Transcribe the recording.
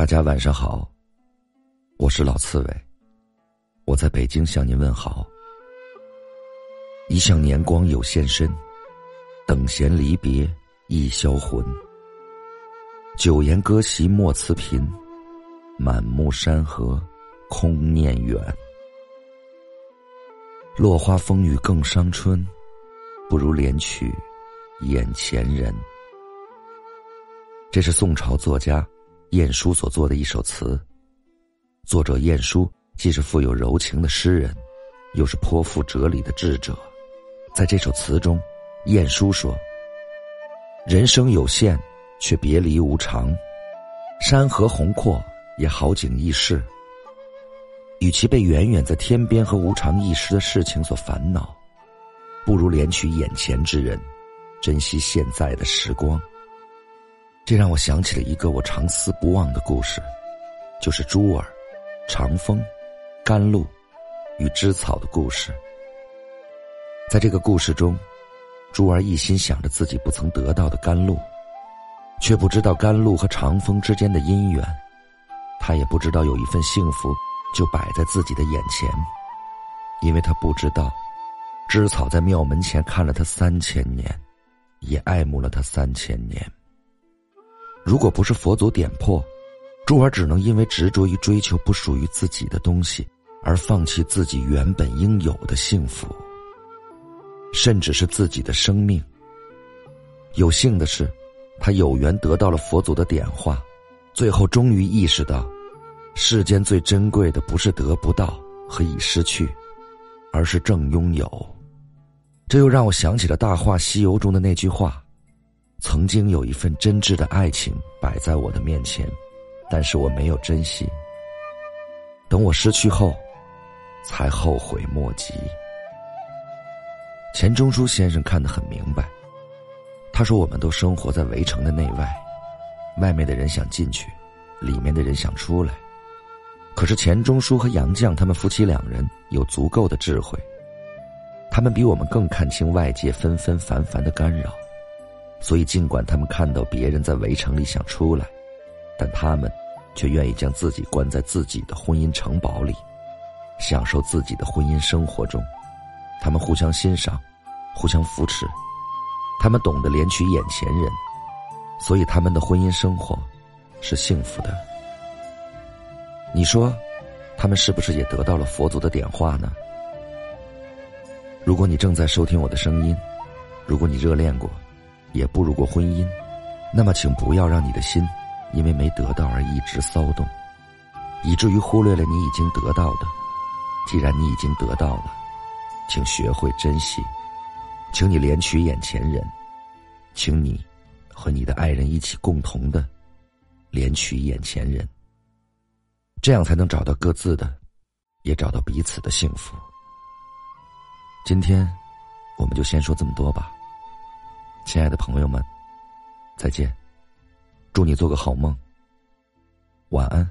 大家晚上好，我是老刺猬，我在北京向您问好。一向年光有限身，等闲离别易销魂。九言歌席莫辞频，满目山河空念远。落花风雨更伤春，不如怜取眼前人。这是宋朝作家。晏殊所作的一首词，作者晏殊既是富有柔情的诗人，又是颇富哲理的智者。在这首词中，晏殊说：“人生有限，却别离无常；山河宏阔，也好景易逝。与其被远远在天边和无常易逝的事情所烦恼，不如怜取眼前之人，珍惜现在的时光。”这让我想起了一个我常思不忘的故事，就是珠儿、长风、甘露与芝草的故事。在这个故事中，珠儿一心想着自己不曾得到的甘露，却不知道甘露和长风之间的姻缘，他也不知道有一份幸福就摆在自己的眼前，因为他不知道，芝草在庙门前看了他三千年，也爱慕了他三千年。如果不是佛祖点破，珠儿只能因为执着于追求不属于自己的东西，而放弃自己原本应有的幸福，甚至是自己的生命。有幸的是，他有缘得到了佛祖的点化，最后终于意识到，世间最珍贵的不是得不到和已失去，而是正拥有。这又让我想起了《大话西游》中的那句话。曾经有一份真挚的爱情摆在我的面前，但是我没有珍惜。等我失去后，才后悔莫及。钱钟书先生看得很明白，他说：“我们都生活在围城的内外，外面的人想进去，里面的人想出来。可是钱钟书和杨绛他们夫妻两人有足够的智慧，他们比我们更看清外界纷纷繁繁的干扰。”所以，尽管他们看到别人在围城里想出来，但他们却愿意将自己关在自己的婚姻城堡里，享受自己的婚姻生活中。他们互相欣赏，互相扶持，他们懂得怜取眼前人，所以他们的婚姻生活是幸福的。你说，他们是不是也得到了佛祖的点化呢？如果你正在收听我的声音，如果你热恋过。也步入过婚姻，那么请不要让你的心因为没得到而一直骚动，以至于忽略了你已经得到的。既然你已经得到了，请学会珍惜，请你怜取眼前人，请你和你的爱人一起共同的怜取眼前人，这样才能找到各自的，也找到彼此的幸福。今天，我们就先说这么多吧。亲爱的朋友们，再见！祝你做个好梦，晚安。